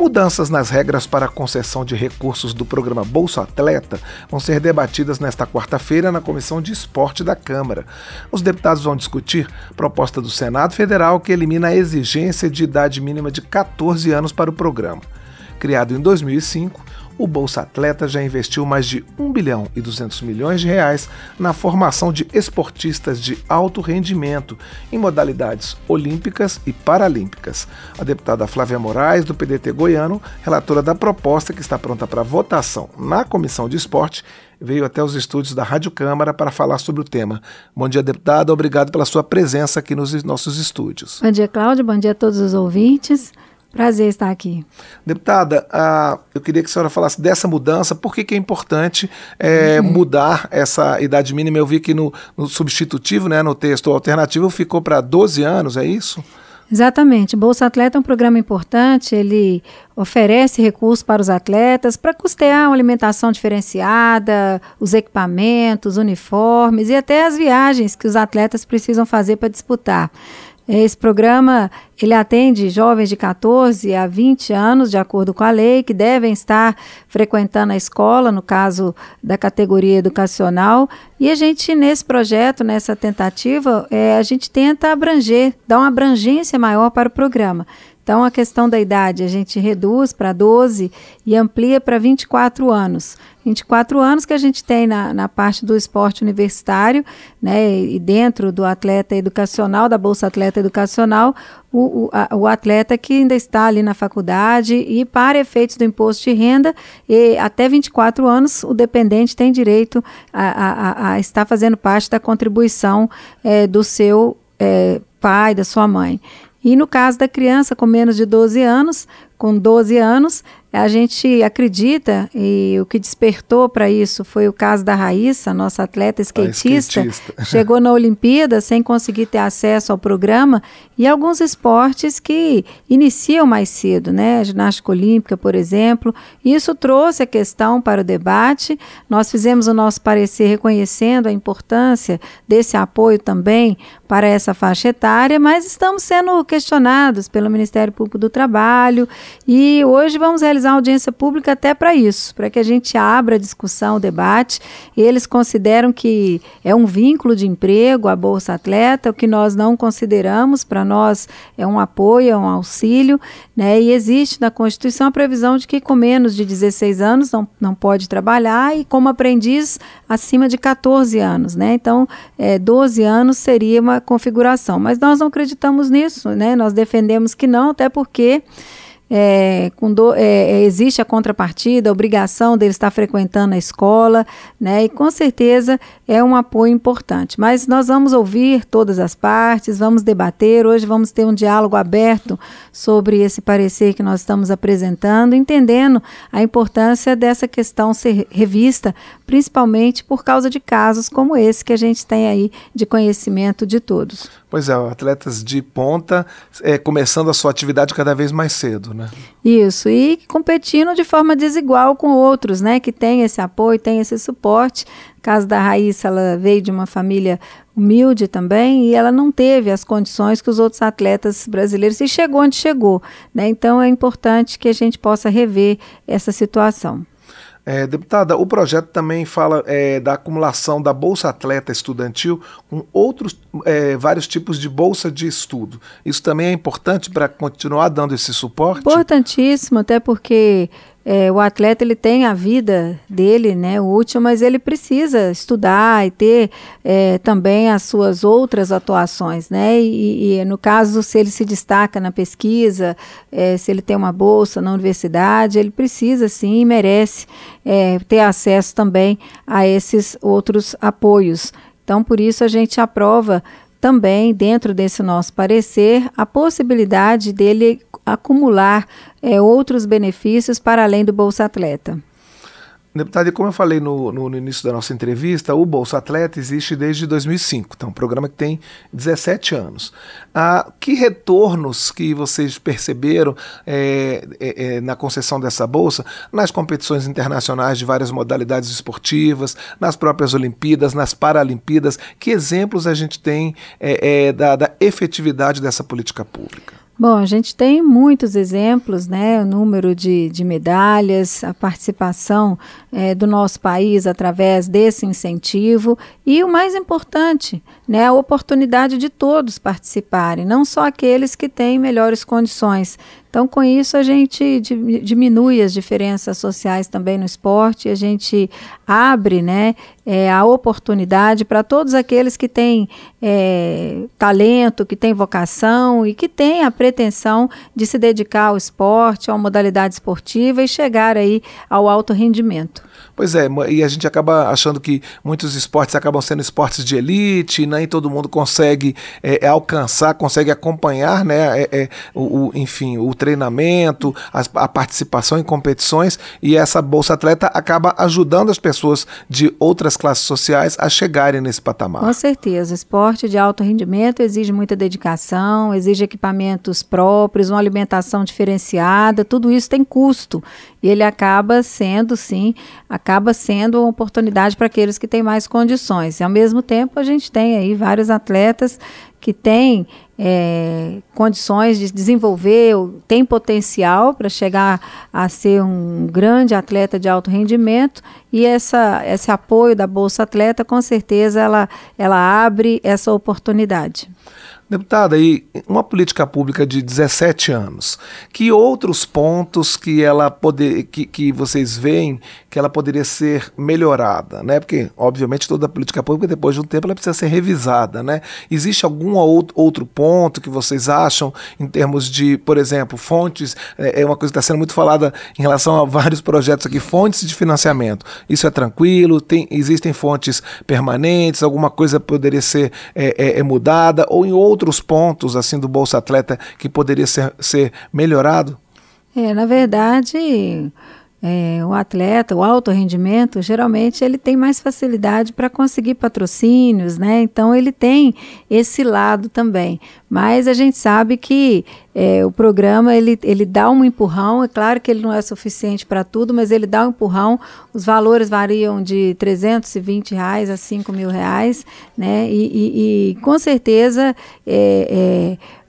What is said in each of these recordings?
Mudanças nas regras para a concessão de recursos do programa Bolsa Atleta vão ser debatidas nesta quarta-feira na Comissão de Esporte da Câmara. Os deputados vão discutir proposta do Senado Federal que elimina a exigência de idade mínima de 14 anos para o programa. Criado em 2005, o Bolsa Atleta já investiu mais de 1 bilhão e 200 milhões de reais na formação de esportistas de alto rendimento em modalidades olímpicas e paralímpicas. A deputada Flávia Moraes, do PDT goiano, relatora da proposta que está pronta para votação na Comissão de Esporte, veio até os estúdios da Rádio Câmara para falar sobre o tema. Bom dia, deputada. Obrigado pela sua presença aqui nos nossos estúdios. Bom dia, Cláudio. Bom dia a todos os ouvintes. Prazer estar aqui. Deputada, uh, eu queria que a senhora falasse dessa mudança, por que, que é importante é, uhum. mudar essa idade mínima? Eu vi que no, no substitutivo, né, no texto alternativo, ficou para 12 anos, é isso? Exatamente. Bolsa Atleta é um programa importante, ele oferece recursos para os atletas para custear uma alimentação diferenciada, os equipamentos, uniformes e até as viagens que os atletas precisam fazer para disputar. Esse programa ele atende jovens de 14 a 20 anos, de acordo com a lei, que devem estar frequentando a escola, no caso da categoria educacional. E a gente, nesse projeto, nessa tentativa, é, a gente tenta abranger, dar uma abrangência maior para o programa. Então, a questão da idade a gente reduz para 12 e amplia para 24 anos. 24 anos que a gente tem na, na parte do esporte universitário, né, e dentro do atleta educacional, da Bolsa Atleta Educacional, o, o, a, o, atleta que ainda está ali na faculdade e para efeitos do imposto de renda, e até 24 anos o dependente tem direito a, a, a estar fazendo parte da contribuição é, do seu é, pai, da sua mãe. E no caso da criança com menos de 12 anos, com 12 anos, a gente acredita, e o que despertou para isso foi o caso da Raíssa, nossa atleta skatista, skatista. chegou na Olimpíada sem conseguir ter acesso ao programa, e alguns esportes que iniciam mais cedo, né? A ginástica olímpica, por exemplo. Isso trouxe a questão para o debate. Nós fizemos o nosso parecer reconhecendo a importância desse apoio também para essa faixa etária, mas estamos sendo questionados pelo Ministério Público do Trabalho e hoje vamos realizar uma audiência pública até para isso, para que a gente abra a discussão, o debate. Eles consideram que é um vínculo de emprego a Bolsa Atleta, o que nós não consideramos, para nós é um apoio, é um auxílio, né? E existe na Constituição a previsão de que com menos de 16 anos não, não pode trabalhar e como aprendiz acima de 14 anos, né? Então, é, 12 anos seria uma configuração, mas nós não acreditamos nisso, né? Nós defendemos que não, até porque é, do, é, é, existe a contrapartida, a obrigação dele estar frequentando a escola, né? E com certeza é um apoio importante. Mas nós vamos ouvir todas as partes, vamos debater. Hoje vamos ter um diálogo aberto sobre esse parecer que nós estamos apresentando, entendendo a importância dessa questão ser revista, principalmente por causa de casos como esse que a gente tem aí de conhecimento de todos. Pois é, atletas de ponta é, começando a sua atividade cada vez mais cedo, né? Isso, e competindo de forma desigual com outros, né? Que tem esse apoio, tem esse suporte. No caso da Raíssa, ela veio de uma família humilde também e ela não teve as condições que os outros atletas brasileiros e chegou onde chegou, né? Então é importante que a gente possa rever essa situação. É, deputada, o projeto também fala é, da acumulação da Bolsa Atleta Estudantil com outros é, vários tipos de bolsa de estudo. Isso também é importante para continuar dando esse suporte? Importantíssimo, até porque é, o atleta ele tem a vida dele, né, útil, mas ele precisa estudar e ter é, também as suas outras atuações, né, e, e, no caso se ele se destaca na pesquisa, é, se ele tem uma bolsa na universidade, ele precisa sim e merece é, ter acesso também a esses outros apoios. Então, por isso a gente aprova também, dentro desse nosso parecer, a possibilidade dele acumular é, outros benefícios para além do Bolsa Atleta. Deputado, e como eu falei no, no, no, início da nossa entrevista, o Bolsa Atleta existe desde 2005, então é um programa que tem 17 anos. Ah, que retornos que vocês perceberam é, é, é, na concessão dessa bolsa nas competições internacionais de várias modalidades esportivas, nas próprias Olimpíadas, nas Paralimpíadas? Que exemplos a gente tem é, é, da, da efetividade dessa política pública? Bom, a gente tem muitos exemplos, né? O número de, de medalhas, a participação é, do nosso país através desse incentivo e o mais importante, né? A oportunidade de todos participarem, não só aqueles que têm melhores condições. Então, com isso, a gente diminui as diferenças sociais também no esporte, a gente abre né, é, a oportunidade para todos aqueles que têm é, talento, que têm vocação e que têm a pretensão de se dedicar ao esporte, a uma modalidade esportiva e chegar aí ao alto rendimento. Pois é, e a gente acaba achando que muitos esportes acabam sendo esportes de elite, nem todo mundo consegue é, é alcançar, consegue acompanhar, né, é, é, o, o, enfim, o treinamento, a, a, participação em competições, e essa Bolsa Atleta acaba ajudando as pessoas de outras classes sociais a chegarem nesse patamar. Com certeza, esporte de alto rendimento exige muita dedicação, exige equipamentos próprios, uma alimentação diferenciada, tudo isso tem custo, e ele acaba sendo, sim, acaba sendo uma oportunidade para aqueles que têm mais condições. E ao mesmo tempo a gente tem aí vários atletas que têm é, condições de desenvolver, tem potencial para chegar a ser um grande atleta de alto rendimento e essa, esse apoio da Bolsa Atleta, com certeza, ela, ela abre essa oportunidade. Deputada, aí uma política pública de 17 anos, que outros pontos que ela poder, que, que vocês veem que ela poderia ser melhorada, né? Porque obviamente toda política pública depois de um tempo ela precisa ser revisada, né? Existe algum outro ponto que vocês acham em termos de, por exemplo, fontes? É, é uma coisa que está sendo muito falada em relação a vários projetos aqui, fontes de financiamento. Isso é tranquilo? Tem, existem fontes permanentes? Alguma coisa poderia ser é, é, é mudada ou em outro outros pontos assim do Bolsa Atleta que poderia ser, ser melhorado? É, na verdade, é, o atleta, o alto rendimento, geralmente ele tem mais facilidade para conseguir patrocínios, né? Então ele tem esse lado também. Mas a gente sabe que é, o programa ele, ele dá um empurrão. É claro que ele não é suficiente para tudo, mas ele dá um empurrão. Os valores variam de 320 reais a 5 mil reais, né? E, e, e com certeza é, é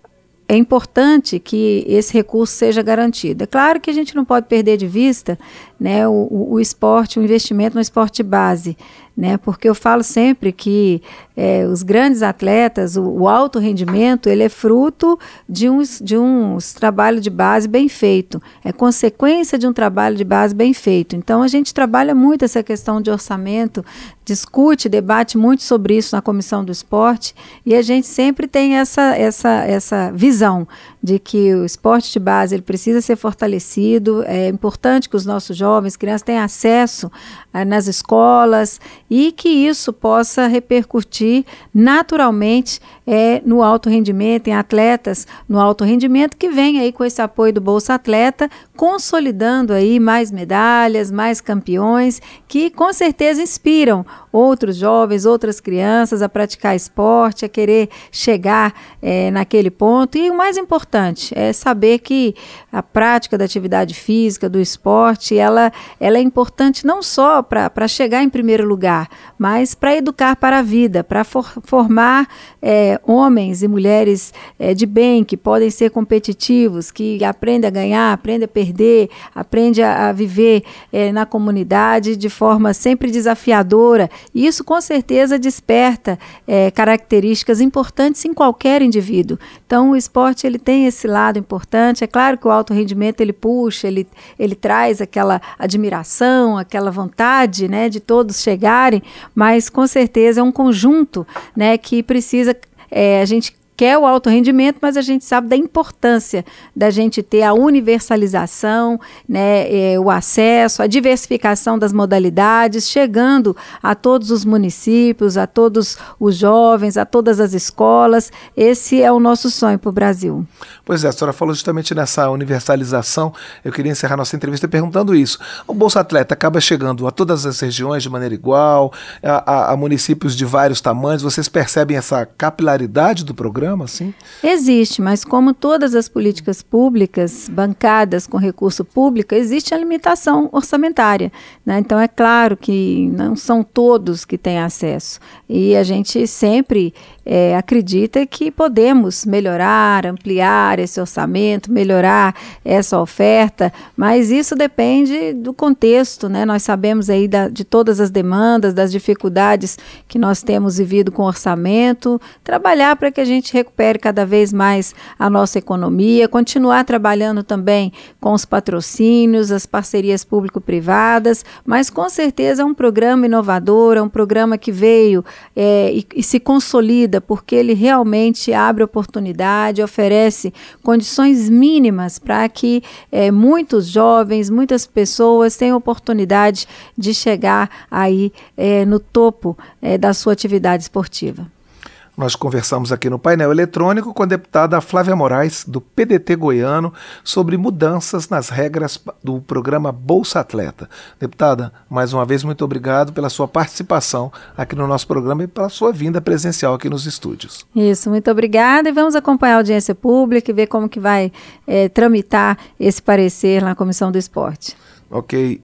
é importante que esse recurso seja garantido. É claro que a gente não pode perder de vista né, o, o, esporte, o investimento no esporte base né? Porque eu falo sempre que é, os grandes atletas, o, o, alto rendimento, ele é fruto de uns, de uns trabalho de base bem feito, é consequência de um trabalho de base bem feito. Então a gente trabalha muito essa questão de orçamento, discute, debate muito sobre isso na comissão do esporte e a gente sempre tem essa, essa, essa visão de que o esporte de base ele precisa ser fortalecido, é importante que os nossos jovens, crianças tenham acesso ah, nas escolas e que isso possa repercutir naturalmente é, no alto rendimento, em atletas no alto rendimento, que vem aí com esse apoio do Bolsa Atleta, consolidando aí mais medalhas, mais campeões, que com certeza inspiram outros jovens, outras crianças a praticar esporte, a querer chegar é, naquele ponto. E o mais importante é saber que a prática da atividade física, do esporte, ela, ela é importante não só para chegar em primeiro lugar, mas para educar para a vida, para for, formar é, homens e mulheres é, de bem, que podem ser competitivos, que aprendem a ganhar, aprendem a perder, aprendem a, a viver é, na comunidade de forma sempre desafiadora. E isso com certeza desperta é, características importantes em qualquer indivíduo. Então o esporte ele tem esse lado importante. É claro que o alto rendimento ele puxa, ele, ele traz aquela admiração, aquela vontade né, de todos chegarem, mas com certeza é um conjunto né, que precisa é, a gente quer o alto rendimento, mas a gente sabe da importância da gente ter a universalização, né, é, o acesso, a diversificação das modalidades, chegando a todos os municípios, a todos os jovens, a todas as escolas. Esse é o nosso sonho para o Brasil. Pois é, a senhora falou justamente nessa universalização. Eu queria encerrar nossa entrevista perguntando isso. O Bolsa Atleta acaba chegando a todas as regiões de maneira igual, a, a, a municípios de vários tamanhos. Vocês percebem essa capilaridade do programa? Programa, assim? Existe, mas como todas as políticas públicas bancadas com recurso público, existe a limitação orçamentária. Né? Então, é claro que não são todos que têm acesso. E a gente sempre é, acredita que podemos melhorar, ampliar esse orçamento, melhorar essa oferta, mas isso depende do contexto, né? Nós sabemos aí da, de todas as demandas, das dificuldades que nós temos vivido com orçamento, trabalhar para que a gente recupere cada vez mais a nossa economia, continuar trabalhando também com os patrocínios, as parcerias público-privadas, mas com certeza é um programa inovador, é um programa que veio é, e, e se consolida porque ele realmente abre oportunidade, oferece condições mínimas para que é, muitos jovens, muitas pessoas tenham oportunidade de chegar aí é, no topo é, da sua atividade esportiva. Nós conversamos aqui no painel eletrônico com a deputada Flávia Moraes, do PDT goiano, sobre mudanças nas regras do programa Bolsa Atleta. Deputada, mais uma vez, muito obrigado pela sua participação aqui no nosso programa e pela sua vinda presencial aqui nos estúdios. Isso, muito obrigada e vamos acompanhar a audiência pública e ver como que vai é, tramitar esse parecer na Comissão do Esporte. Ok.